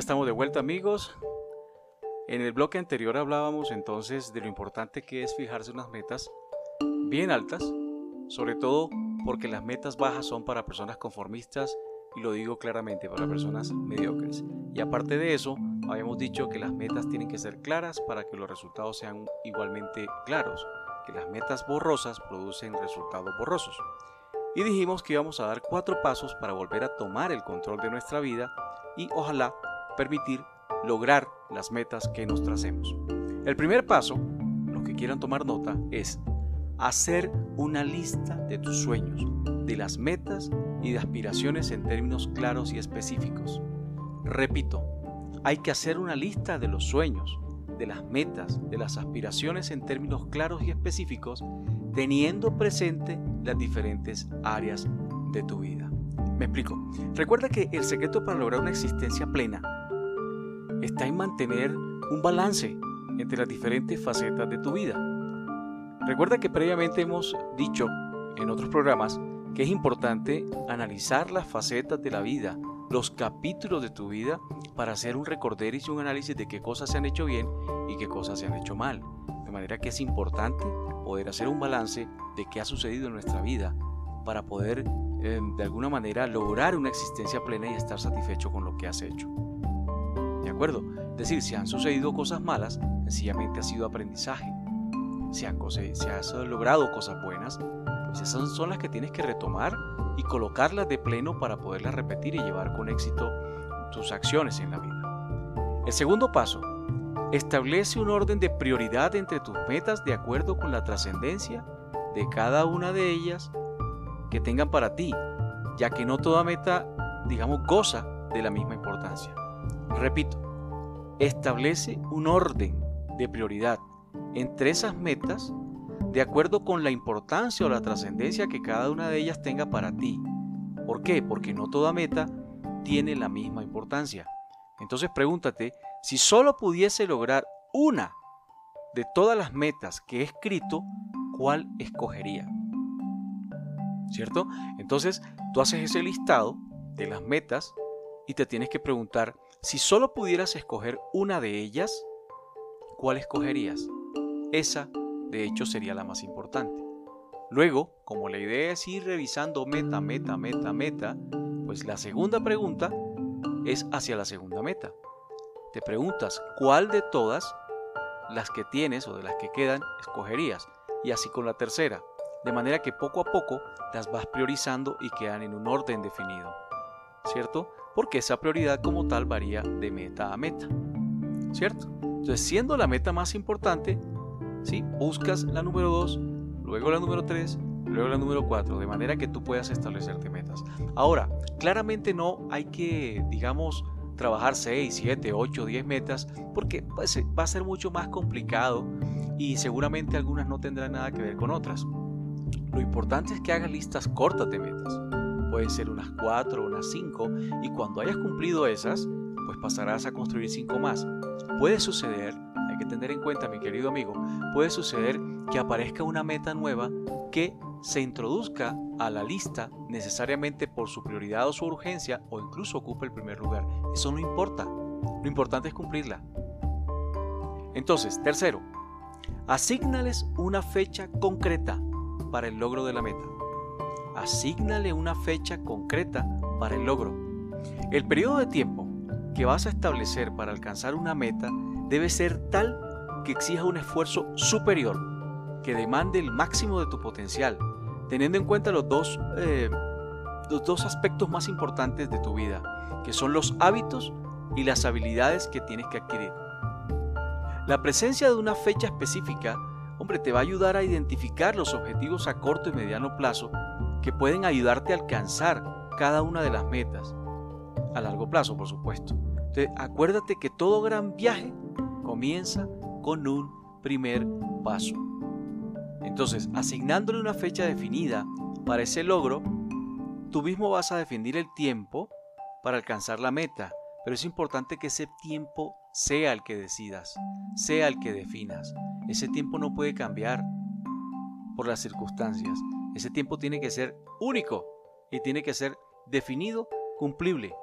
Estamos de vuelta amigos. En el bloque anterior hablábamos entonces de lo importante que es fijarse unas metas bien altas, sobre todo porque las metas bajas son para personas conformistas y lo digo claramente para personas mediocres. Y aparte de eso, habíamos dicho que las metas tienen que ser claras para que los resultados sean igualmente claros, que las metas borrosas producen resultados borrosos. Y dijimos que íbamos a dar cuatro pasos para volver a tomar el control de nuestra vida y ojalá permitir lograr las metas que nos tracemos. El primer paso, los que quieran tomar nota, es hacer una lista de tus sueños, de las metas y de aspiraciones en términos claros y específicos. Repito, hay que hacer una lista de los sueños, de las metas, de las aspiraciones en términos claros y específicos, teniendo presente las diferentes áreas de tu vida. Me explico. Recuerda que el secreto para lograr una existencia plena está en mantener un balance entre las diferentes facetas de tu vida. Recuerda que previamente hemos dicho en otros programas que es importante analizar las facetas de la vida, los capítulos de tu vida, para hacer un recorderis y un análisis de qué cosas se han hecho bien y qué cosas se han hecho mal. De manera que es importante poder hacer un balance de qué ha sucedido en nuestra vida para poder em, de alguna manera lograr una existencia plena y estar satisfecho con lo que has hecho. Es decir, si han sucedido cosas malas, sencillamente ha sido aprendizaje. Si, han, si has logrado cosas buenas, pues esas son las que tienes que retomar y colocarlas de pleno para poderlas repetir y llevar con éxito tus acciones en la vida. El segundo paso, establece un orden de prioridad entre tus metas de acuerdo con la trascendencia de cada una de ellas que tengan para ti, ya que no toda meta, digamos, goza de la misma importancia. Repito, establece un orden de prioridad entre esas metas de acuerdo con la importancia o la trascendencia que cada una de ellas tenga para ti. ¿Por qué? Porque no toda meta tiene la misma importancia. Entonces pregúntate, si solo pudiese lograr una de todas las metas que he escrito, ¿cuál escogería? ¿Cierto? Entonces tú haces ese listado de las metas y te tienes que preguntar, si solo pudieras escoger una de ellas, ¿cuál escogerías? Esa, de hecho, sería la más importante. Luego, como la idea es ir revisando meta, meta, meta, meta, pues la segunda pregunta es hacia la segunda meta. Te preguntas cuál de todas las que tienes o de las que quedan escogerías y así con la tercera, de manera que poco a poco las vas priorizando y quedan en un orden definido. ¿Cierto? Porque esa prioridad como tal varía de meta a meta. ¿Cierto? Entonces, siendo la meta más importante, ¿sí? buscas la número 2, luego la número 3, luego la número 4, de manera que tú puedas establecerte metas. Ahora, claramente no hay que, digamos, trabajar 6, 7, 8, 10 metas, porque pues, va a ser mucho más complicado y seguramente algunas no tendrán nada que ver con otras. Lo importante es que hagas listas cortas de metas. Pueden ser unas 4, unas 5, y cuando hayas cumplido esas, pues pasarás a construir 5 más. Puede suceder, hay que tener en cuenta, mi querido amigo, puede suceder que aparezca una meta nueva que se introduzca a la lista necesariamente por su prioridad o su urgencia o incluso ocupe el primer lugar. Eso no importa. Lo importante es cumplirla. Entonces, tercero, asígnales una fecha concreta para el logro de la meta. Asígnale una fecha concreta para el logro. El periodo de tiempo que vas a establecer para alcanzar una meta debe ser tal que exija un esfuerzo superior, que demande el máximo de tu potencial, teniendo en cuenta los dos, eh, los dos aspectos más importantes de tu vida, que son los hábitos y las habilidades que tienes que adquirir. La presencia de una fecha específica, hombre, te va a ayudar a identificar los objetivos a corto y mediano plazo que pueden ayudarte a alcanzar cada una de las metas. A largo plazo, por supuesto. Entonces, acuérdate que todo gran viaje comienza con un primer paso. Entonces, asignándole una fecha definida para ese logro, tú mismo vas a definir el tiempo para alcanzar la meta, pero es importante que ese tiempo sea el que decidas, sea el que definas. Ese tiempo no puede cambiar por las circunstancias. Ese tiempo tiene que ser único y tiene que ser definido, cumplible.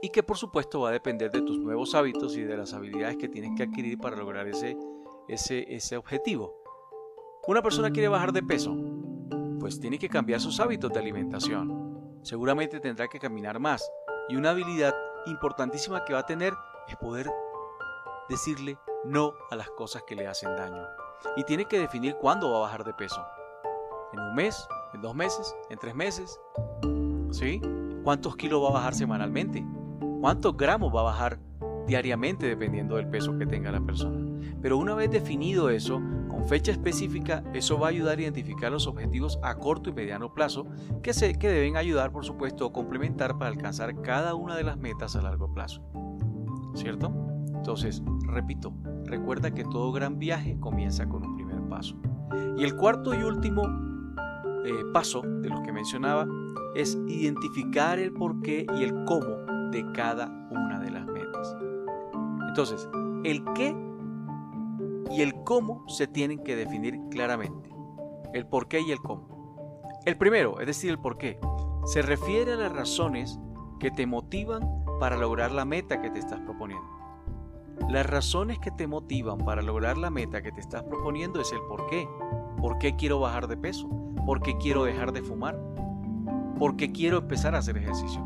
y que por supuesto va a depender de tus nuevos hábitos y de las habilidades que tienes que adquirir para lograr ese, ese, ese objetivo. Una persona quiere bajar de peso, pues tiene que cambiar sus hábitos de alimentación. Seguramente tendrá que caminar más y una habilidad importantísima que va a tener es poder decirle no a las cosas que le hacen daño. Y tiene que definir cuándo va a bajar de peso. ¿En un mes? ¿En dos meses? ¿En tres meses? ¿Sí? ¿Cuántos kilos va a bajar semanalmente? ¿Cuántos gramos va a bajar diariamente dependiendo del peso que tenga la persona? Pero una vez definido eso, con fecha específica, eso va a ayudar a identificar los objetivos a corto y mediano plazo que, se, que deben ayudar, por supuesto, a complementar para alcanzar cada una de las metas a largo plazo. ¿Cierto? Entonces, repito, recuerda que todo gran viaje comienza con un primer paso. Y el cuarto y último eh, paso de los que mencionaba es identificar el porqué y el cómo de cada una de las metas. Entonces, el qué y el cómo se tienen que definir claramente. El por qué y el cómo. El primero, es decir, el por qué, se refiere a las razones que te motivan para lograr la meta que te estás proponiendo. Las razones que te motivan para lograr la meta que te estás proponiendo es el por qué. ¿Por qué quiero bajar de peso? ¿Por qué quiero dejar de fumar? ¿Por qué quiero empezar a hacer ejercicio?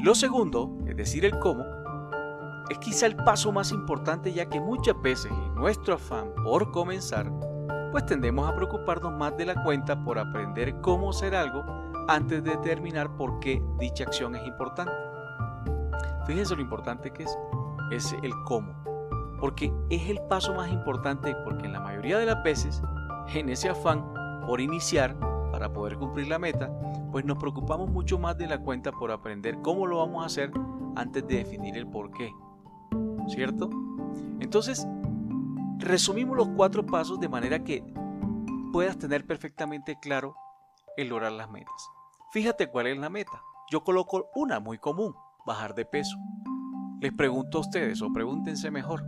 Lo segundo, es decir, el cómo, es quizá el paso más importante ya que muchas veces en nuestro afán por comenzar, pues tendemos a preocuparnos más de la cuenta por aprender cómo hacer algo antes de determinar por qué dicha acción es importante. Fíjense lo importante que es, es el cómo, porque es el paso más importante porque en la mayoría de las veces, en ese afán por iniciar, para poder cumplir la meta, pues nos preocupamos mucho más de la cuenta por aprender cómo lo vamos a hacer antes de definir el por qué. ¿cierto? Entonces, resumimos los cuatro pasos de manera que puedas tener perfectamente claro el lograr las metas. Fíjate cuál es la meta. Yo coloco una muy común, bajar de peso. Les pregunto a ustedes, o pregúntense mejor,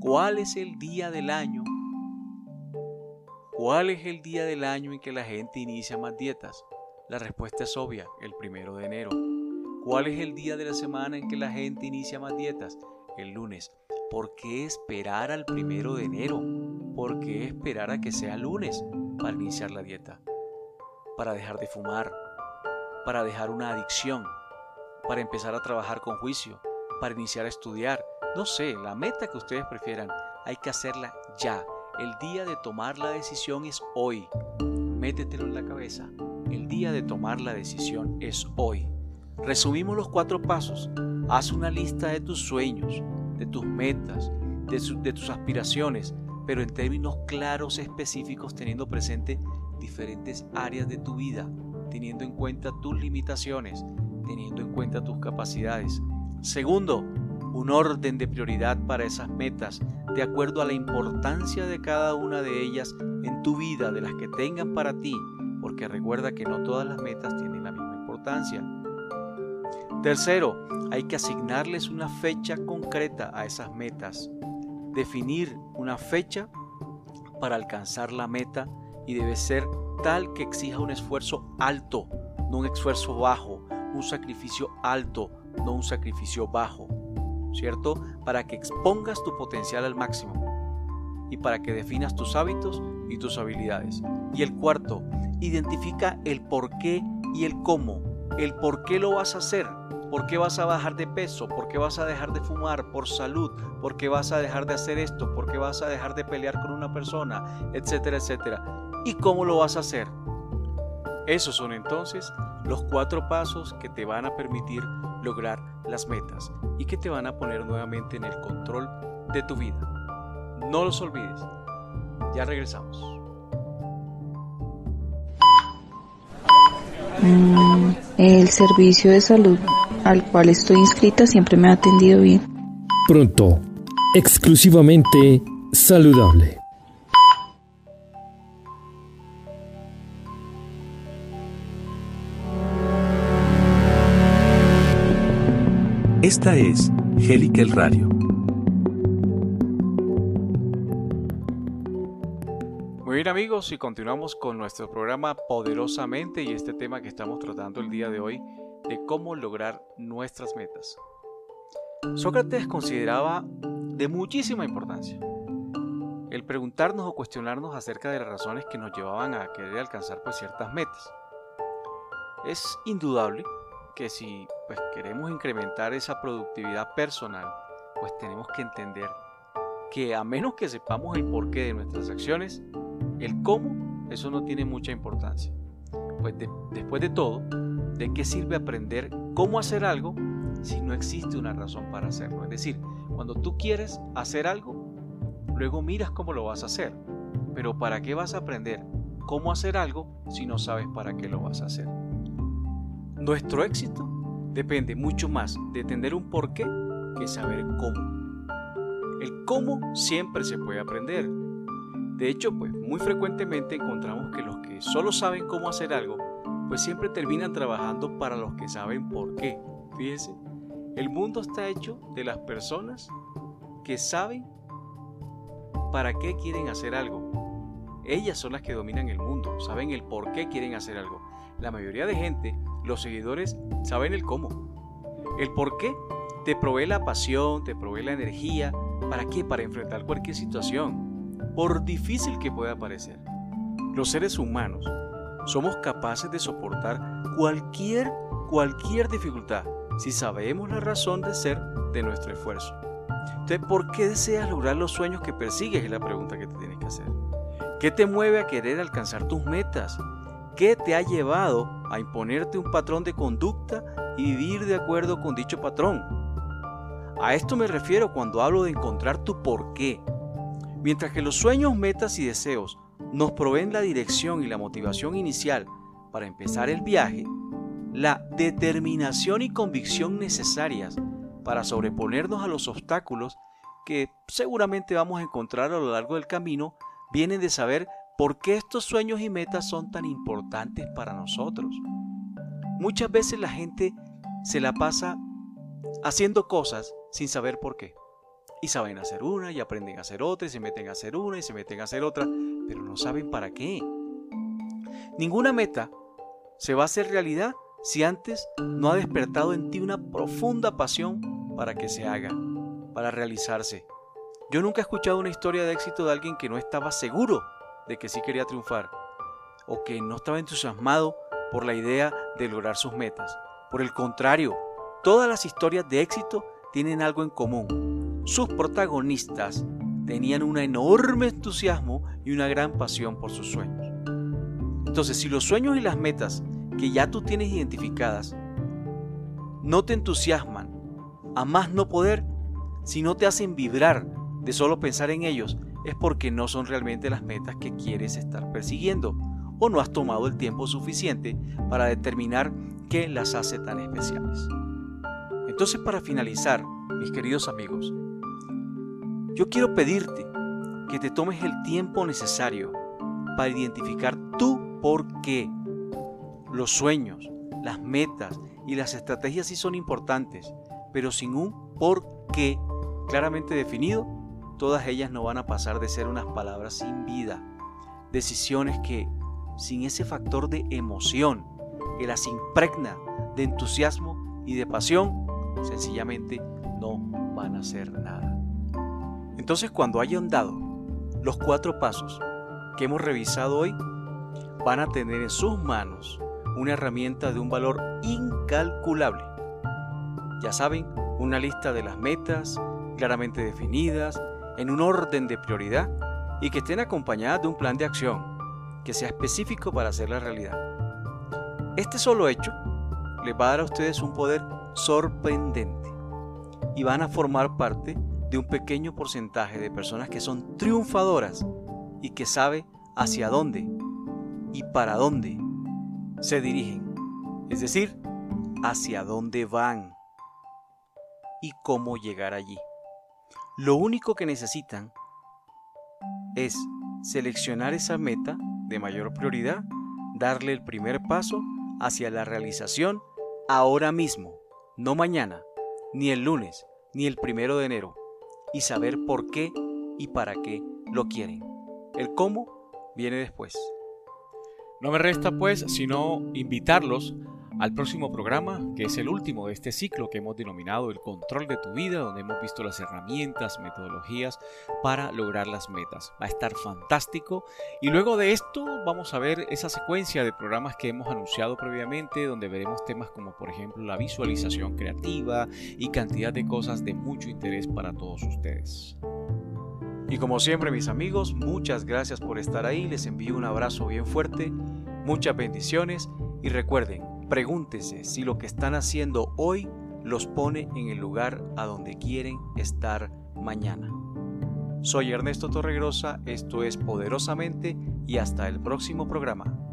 ¿cuál es el día del año? ¿Cuál es el día del año en que la gente inicia más dietas? La respuesta es obvia, el primero de enero. ¿Cuál es el día de la semana en que la gente inicia más dietas? el lunes. ¿Por qué esperar al primero de enero? ¿Por qué esperar a que sea lunes para iniciar la dieta? Para dejar de fumar, para dejar una adicción, para empezar a trabajar con juicio, para iniciar a estudiar. No sé, la meta que ustedes prefieran, hay que hacerla ya. El día de tomar la decisión es hoy. Métetelo en la cabeza. El día de tomar la decisión es hoy. Resumimos los cuatro pasos. Haz una lista de tus sueños, de tus metas, de, tus aspiraciones, pero en términos claros, específicos, teniendo presente diferentes áreas de tu vida, teniendo en cuenta tus limitaciones, teniendo en cuenta tus capacidades. Segundo, un orden de prioridad para esas metas, de acuerdo a la importancia de cada una de ellas en tu vida, de las que tengan para ti, porque recuerda que no todas las metas tienen la misma importancia. Tercero, hay que asignarles una fecha concreta a esas metas. Definir una fecha para alcanzar la meta y debe ser tal que exija un esfuerzo alto, no un esfuerzo bajo, un sacrificio alto, no un sacrificio bajo, ¿cierto? Para que expongas tu potencial al máximo y para que definas tus hábitos y tus habilidades. Y el cuarto, identifica el por qué y el cómo, el por qué lo vas a hacer ¿Por qué vas a bajar de peso? ¿Por qué vas a dejar de fumar? Por salud. ¿Por qué vas a dejar de hacer esto? ¿Por qué vas a dejar de pelear con una persona? Etcétera, etcétera. ¿Y cómo lo vas a hacer? Esos son entonces los cuatro pasos que te van a permitir lograr las metas y que te van a poner nuevamente en el control de tu vida. No los olvides. Ya regresamos. Mm, el servicio de salud al cual estoy inscrita siempre me ha atendido bien. Pronto, exclusivamente saludable. Esta es Helical Radio. Muy bien amigos y continuamos con nuestro programa Poderosamente y este tema que estamos tratando el día de hoy de cómo lograr nuestras metas. Sócrates consideraba de muchísima importancia el preguntarnos o cuestionarnos acerca de las razones que nos llevaban a querer alcanzar pues, ciertas metas. Es indudable que si pues, queremos incrementar esa productividad personal, pues tenemos que entender que a menos que sepamos el porqué de nuestras acciones, el cómo, eso no tiene mucha importancia. Pues después de todo, ¿de qué sirve aprender cómo hacer algo si no existe una razón para hacerlo? Es decir, cuando tú quieres hacer algo, luego miras cómo lo vas a hacer. Pero ¿para qué vas a aprender cómo hacer algo si no sabes para qué lo vas a hacer? Nuestro éxito depende mucho más de entender un porqué que saber cómo. El cómo siempre se puede aprender. De hecho, pues muy frecuentemente encontramos que los que solo saben cómo hacer algo, pues siempre terminan trabajando para los que saben por qué. Fíjense, el mundo está hecho de las personas que saben para qué quieren hacer algo. Ellas son las que dominan el mundo, saben el por qué quieren hacer algo. La mayoría de gente, los seguidores, saben el cómo. El por qué te provee la pasión, te provee la energía. ¿Para qué? Para enfrentar cualquier situación, por difícil que pueda parecer. Los seres humanos somos capaces de soportar cualquier, cualquier dificultad si sabemos la razón de ser de nuestro esfuerzo. Entonces, ¿por qué deseas lograr los sueños que persigues? Es la pregunta que te tienes que hacer. ¿Qué te mueve a querer alcanzar tus metas? ¿Qué te ha llevado a imponerte un patrón de conducta y vivir de acuerdo con dicho patrón? A esto me refiero cuando hablo de encontrar tu porqué. Mientras que los sueños, metas y deseos nos proveen la dirección y la motivación inicial para empezar el viaje, la determinación y convicción necesarias para sobreponernos a los obstáculos que seguramente vamos a encontrar a lo largo del camino vienen de saber por qué estos sueños y metas son tan importantes para nosotros. Muchas veces la gente se la pasa haciendo cosas sin saber por qué. Y saben hacer una y aprenden a hacer otra y se meten a hacer una y se meten a hacer otra, pero no saben para qué. Ninguna meta se va a hacer realidad si antes no ha despertado en ti una profunda pasión para que se haga, para realizarse. Yo nunca he escuchado una historia de éxito de alguien que no estaba seguro de que sí quería triunfar o que no estaba entusiasmado por la idea de lograr sus metas. Por el contrario, todas las historias de éxito tienen algo en común. Sus protagonistas tenían un enorme entusiasmo y una gran pasión por sus sueños. Entonces, si los sueños y las metas que ya tú tienes identificadas no te entusiasman, a más no poder, si no te hacen vibrar de solo pensar en ellos, es porque no son realmente las metas que quieres estar persiguiendo o no has tomado el tiempo suficiente para determinar qué las hace tan especiales. Entonces para finalizar, mis queridos amigos, yo quiero pedirte que te tomes el tiempo necesario para identificar tu por qué. Los sueños, las metas y las estrategias sí son importantes, pero sin un por qué claramente definido, todas ellas no van a pasar de ser unas palabras sin vida. Decisiones que, sin ese factor de emoción que las impregna de entusiasmo y de pasión, sencillamente no van a hacer nada. Entonces cuando hayan dado los cuatro pasos que hemos revisado hoy, van a tener en sus manos una herramienta de un valor incalculable. Ya saben, una lista de las metas claramente definidas, en un orden de prioridad y que estén acompañadas de un plan de acción que sea específico para hacer la realidad. Este solo hecho les va a dar a ustedes un poder sorprendente y van a formar parte de un pequeño porcentaje de personas que son triunfadoras y que sabe hacia dónde y para dónde se dirigen, es decir, hacia dónde van y cómo llegar allí. Lo único que necesitan es seleccionar esa meta de mayor prioridad, darle el primer paso hacia la realización ahora mismo, no mañana, ni el lunes, ni el primero de enero, y saber por qué y para qué lo quieren. El cómo viene después. No me resta pues sino invitarlos al próximo programa, que es el último de este ciclo que hemos denominado el control de tu vida, donde hemos visto las herramientas, metodologías para lograr las metas. Va a estar fantástico. Y luego de esto vamos a ver esa secuencia de programas que hemos anunciado previamente, donde veremos temas como por ejemplo la visualización creativa y cantidad de cosas de mucho interés para todos ustedes. Y como siempre mis amigos, muchas gracias por estar ahí, les envío un abrazo bien fuerte, muchas bendiciones y recuerden, Pregúntese si lo que están haciendo hoy los pone en el lugar a donde quieren estar mañana. Soy Ernesto Torregrosa, esto es Poderosamente y hasta el próximo programa.